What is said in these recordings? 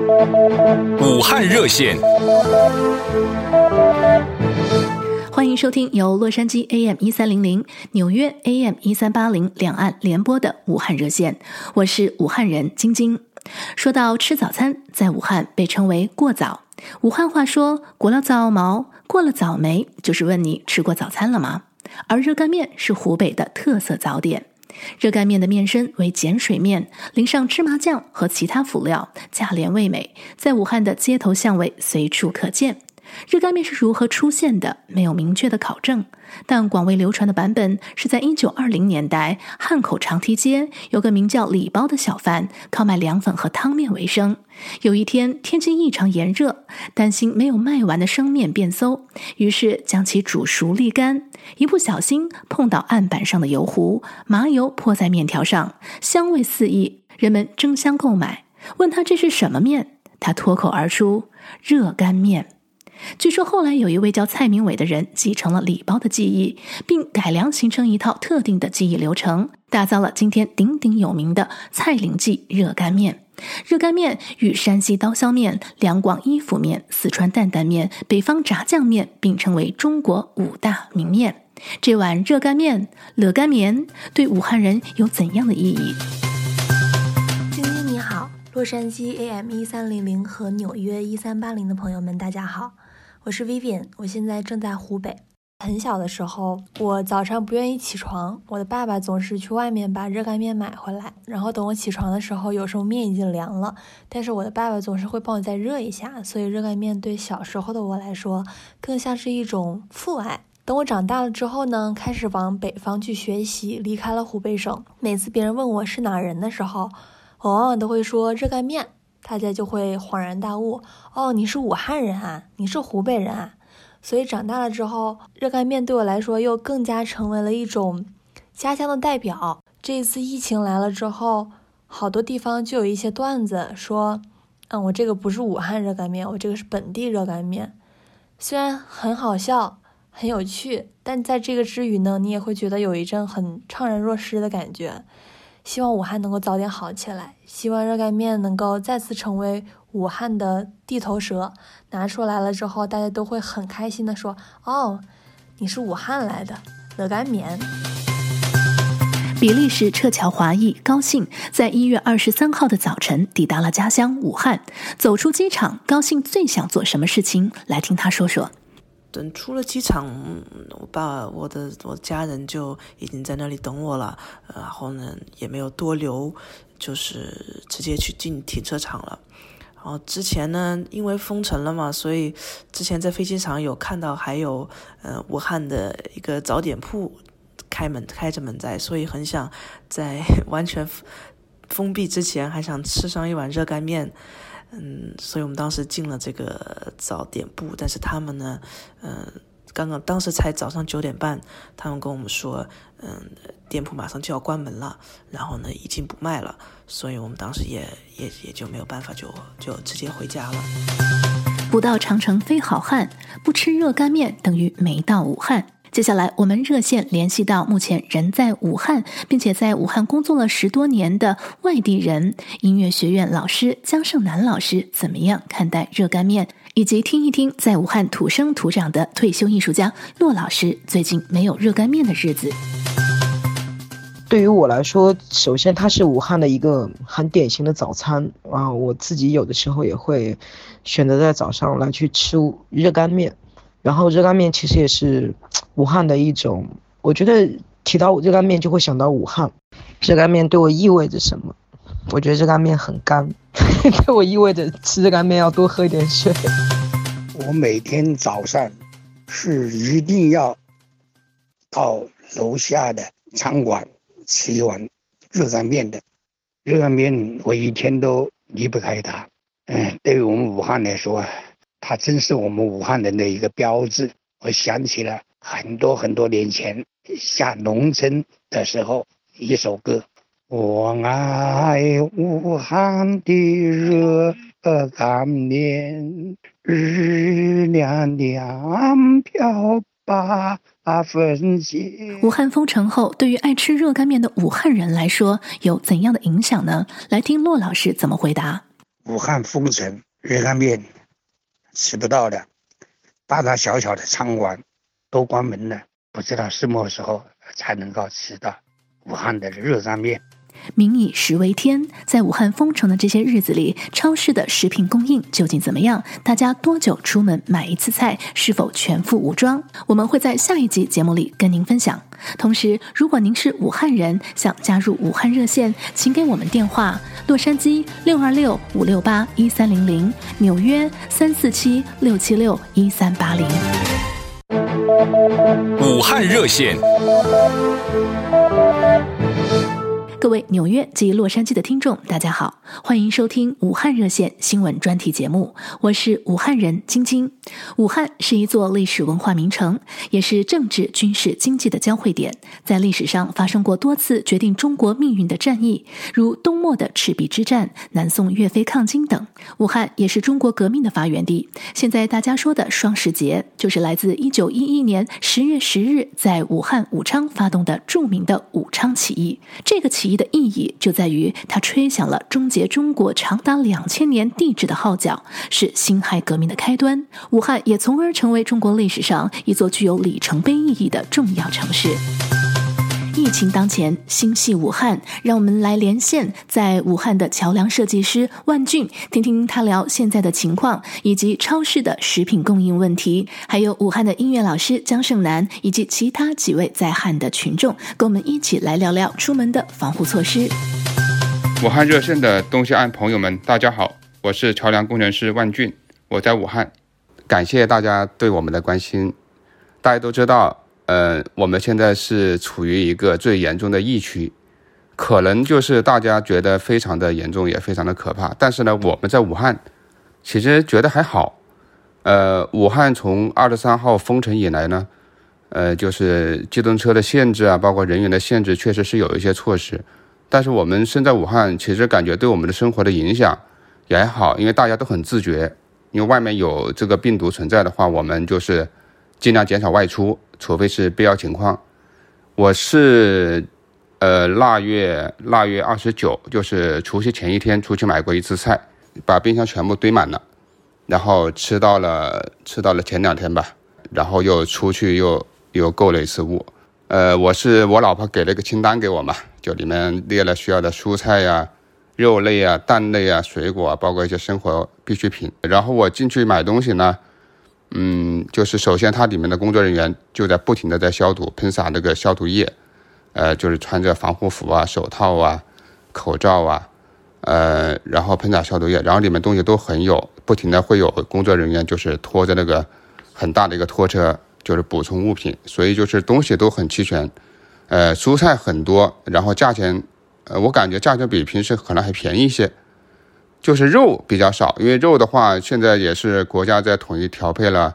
武汉热线，欢迎收听由洛杉矶 AM 一三零零、纽约 AM 一三八零两岸联播的武汉热线，我是武汉人晶晶。说到吃早餐，在武汉被称为过早。武汉话说“过了早毛，过了早没”，就是问你吃过早餐了吗？而热干面是湖北的特色早点。热干面的面身为碱水面，淋上芝麻酱和其他辅料，价廉味美，在武汉的街头巷尾随处可见。热干面是如何出现的？没有明确的考证，但广为流传的版本是在一九二零年代，汉口长堤街有个名叫李包的小贩，靠卖凉粉和汤面为生。有一天天气异常炎热，担心没有卖完的生面变馊，于是将其煮熟沥干。一不小心碰到案板上的油壶，麻油泼在面条上，香味四溢，人们争相购买。问他这是什么面，他脱口而出：热干面。据说后来有一位叫蔡明伟的人继承了李包的技艺，并改良形成一套特定的技艺流程，打造了今天鼎鼎有名的蔡林记热干面。热干面与山西刀削面、两广伊府面、四川担担面、北方炸酱面并称为中国五大名面。这碗热干面、热干面对武汉人有怎样的意义？晶晶你好，洛杉矶 AM 一三零零和纽约一三八零的朋友们，大家好。我是 Vivian，我现在正在湖北。很小的时候，我早上不愿意起床，我的爸爸总是去外面把热干面买回来，然后等我起床的时候，有时候面已经凉了，但是我的爸爸总是会帮我再热一下，所以热干面对小时候的我来说，更像是一种父爱。等我长大了之后呢，开始往北方去学习，离开了湖北省。每次别人问我是哪人的时候，我往往都会说热干面。大家就会恍然大悟，哦，你是武汉人啊，你是湖北人啊，所以长大了之后，热干面对我来说又更加成为了一种家乡的代表。这一次疫情来了之后，好多地方就有一些段子说，嗯，我这个不是武汉热干面，我这个是本地热干面。虽然很好笑，很有趣，但在这个之余呢，你也会觉得有一阵很怅然若失的感觉。希望武汉能够早点好起来，希望热干面能够再次成为武汉的地头蛇，拿出来了之后，大家都会很开心的说：“哦，你是武汉来的热干面。”比利时撤侨华裔高兴在一月二十三号的早晨抵达了家乡武汉，走出机场，高兴最想做什么事情？来听他说说。等出了机场，我爸、我的、我家人就已经在那里等我了。然后呢，也没有多留，就是直接去进停车场了。然后之前呢，因为封城了嘛，所以之前在飞机场有看到还有呃武汉的一个早点铺开门开着门在，所以很想在 完全封闭之前还想吃上一碗热干面。嗯，所以我们当时进了这个早点部，但是他们呢，嗯，刚刚当时才早上九点半，他们跟我们说，嗯，店铺马上就要关门了，然后呢，已经不卖了，所以我们当时也也也就没有办法就，就就直接回家了。不到长城非好汉，不吃热干面等于没到武汉。接下来，我们热线联系到目前人在武汉，并且在武汉工作了十多年的外地人，音乐学院老师姜胜男老师，怎么样看待热干面？以及听一听在武汉土生土长的退休艺术家骆老师最近没有热干面的日子。对于我来说，首先它是武汉的一个很典型的早餐啊，我自己有的时候也会选择在早上来去吃热干面。然后热干面其实也是武汉的一种，我觉得提到热干面就会想到武汉。热干面对我意味着什么？我觉得热干面很干，对我意味着吃热干面要多喝一点水。我每天早上是一定要到楼下的餐馆吃一碗热干面的。热干面我一天都离不开它。嗯，对于我们武汉来说啊。它真是我们武汉人的一个标志。我想起了很多很多年前下农村的时候，一首歌：我爱武汉的热干面，日亮亮飘八分钱。武汉封城后，对于爱吃热干面的武汉人来说，有怎样的影响呢？来听骆老师怎么回答。武汉封城，热干面吃不到的，大大小小的餐馆都关门了，不知道什么时候才能够吃到武汉的热干面。民以食为天，在武汉封城的这些日子里，超市的食品供应究竟怎么样？大家多久出门买一次菜？是否全副武装？我们会在下一集节目里跟您分享。同时，如果您是武汉人，想加入武汉热线，请给我们电话：洛杉矶六二六五六八一三零零，纽约三四七六七六一三八零。武汉热线。各位纽约及洛杉矶的听众，大家好，欢迎收听武汉热线新闻专题节目，我是武汉人晶晶。武汉是一座历史文化名城，也是政治、军事、经济的交汇点，在历史上发生过多次决定中国命运的战役，如东漠的赤壁之战、南宋岳飞抗金等。武汉也是中国革命的发源地。现在大家说的双十节，就是来自一九一一年十月十日在武汉武昌发动的著名的武昌起义。这个起一的意义就在于，它吹响了终结中国长达两千年帝制的号角，是辛亥革命的开端。武汉也从而成为中国历史上一座具有里程碑意义的重要城市。疫情当前，心系武汉，让我们来连线在武汉的桥梁设计师万俊，听听他聊现在的情况，以及超市的食品供应问题。还有武汉的音乐老师江胜男，以及其他几位在汉的群众，跟我们一起来聊聊出门的防护措施。武汉热线的东西岸朋友们，大家好，我是桥梁工程师万俊，我在武汉，感谢大家对我们的关心。大家都知道。呃，我们现在是处于一个最严重的疫区，可能就是大家觉得非常的严重，也非常的可怕。但是呢，我们在武汉其实觉得还好。呃，武汉从二十三号封城以来呢，呃，就是机动车的限制啊，包括人员的限制，确实是有一些措施。但是我们身在武汉，其实感觉对我们的生活的影响也还好，因为大家都很自觉。因为外面有这个病毒存在的话，我们就是尽量减少外出。除非是必要情况，我是，呃，腊月腊月二十九，就是除夕前一天出去买过一次菜，把冰箱全部堆满了，然后吃到了吃到了前两天吧，然后又出去又又购了一次物，呃，我是我老婆给了一个清单给我嘛，就里面列了需要的蔬菜呀、肉类啊、蛋类啊、水果啊，包括一些生活必需品，然后我进去买东西呢。嗯，就是首先，它里面的工作人员就在不停的在消毒，喷洒那个消毒液，呃，就是穿着防护服啊、手套啊、口罩啊，呃，然后喷洒消毒液，然后里面东西都很有，不停的会有工作人员就是拖着那个很大的一个拖车，就是补充物品，所以就是东西都很齐全，呃，蔬菜很多，然后价钱，呃，我感觉价钱比平时可能还便宜一些。就是肉比较少，因为肉的话，现在也是国家在统一调配了，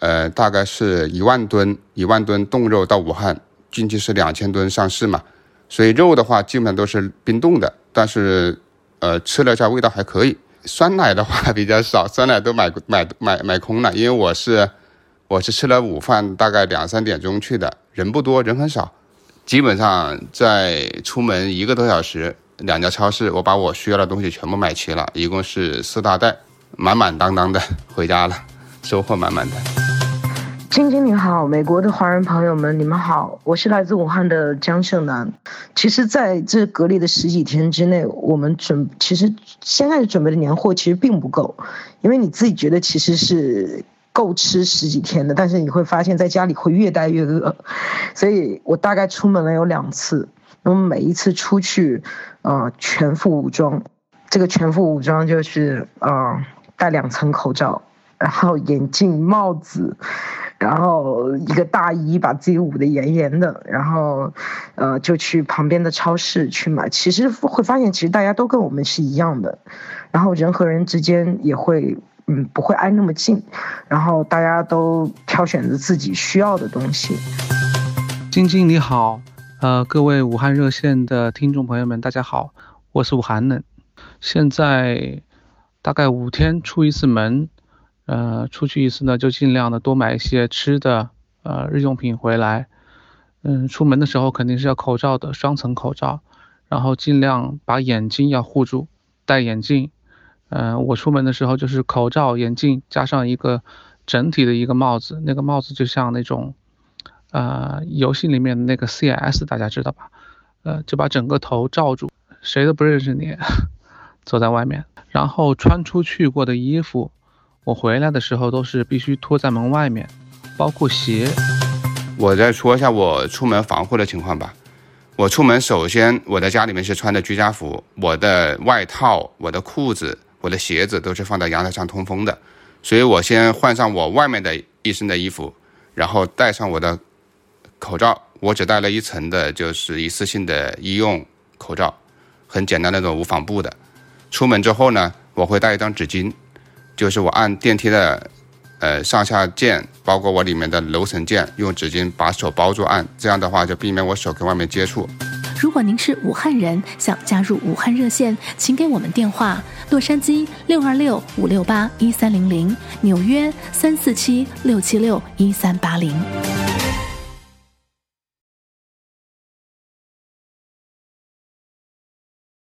呃，大概是一万吨，一万吨冻肉到武汉，近期是两千吨上市嘛，所以肉的话基本都是冰冻的，但是，呃，吃了一下味道还可以。酸奶的话 比较少，酸奶都买买买买空了，因为我是我是吃了午饭，大概两三点钟去的，人不多，人很少，基本上在出门一个多小时。两家超市，我把我需要的东西全部买齐了，一共是四大袋，满满当当的回家了，收获满满的。晶晶你好，美国的华人朋友们，你们好，我是来自武汉的姜胜男。其实在这隔离的十几天之内，我们准其实现在准备的年货其实并不够，因为你自己觉得其实是够吃十几天的，但是你会发现在家里会越待越饿，所以我大概出门了有两次。那么每一次出去，呃，全副武装。这个全副武装就是，呃，戴两层口罩，然后眼镜、帽子，然后一个大衣把自己捂得严严的，然后，呃，就去旁边的超市去买。其实会发现，其实大家都跟我们是一样的，然后人和人之间也会，嗯，不会挨那么近，然后大家都挑选着自己需要的东西。晶晶你好。呃，各位武汉热线的听众朋友们，大家好，我是武汉人。现在大概五天出一次门，呃，出去一次呢，就尽量的多买一些吃的，呃，日用品回来。嗯，出门的时候肯定是要口罩的，双层口罩，然后尽量把眼睛要护住，戴眼镜。嗯、呃，我出门的时候就是口罩、眼镜加上一个整体的一个帽子，那个帽子就像那种，呃，游戏里面的那个 CS，大家知道吧？呃，就把整个头罩住，谁都不认识你，走在外面。然后穿出去过的衣服，我回来的时候都是必须脱在门外面，包括鞋。我再说一下我出门防护的情况吧。我出门首先我在家里面是穿的居家服，我的外套、我的裤子、我的鞋子都是放在阳台上通风的，所以我先换上我外面的一身的衣服，然后戴上我的口罩。我只戴了一层的，就是一次性的医用口罩，很简单那种无纺布的。出门之后呢，我会带一张纸巾，就是我按电梯的。呃，上下键包括我里面的楼层键，用纸巾把手包住按，这样的话就避免我手跟外面接触。如果您是武汉人，想加入武汉热线，请给我们电话：洛杉矶六二六五六八一三零零，纽约三四七六七六一三八零。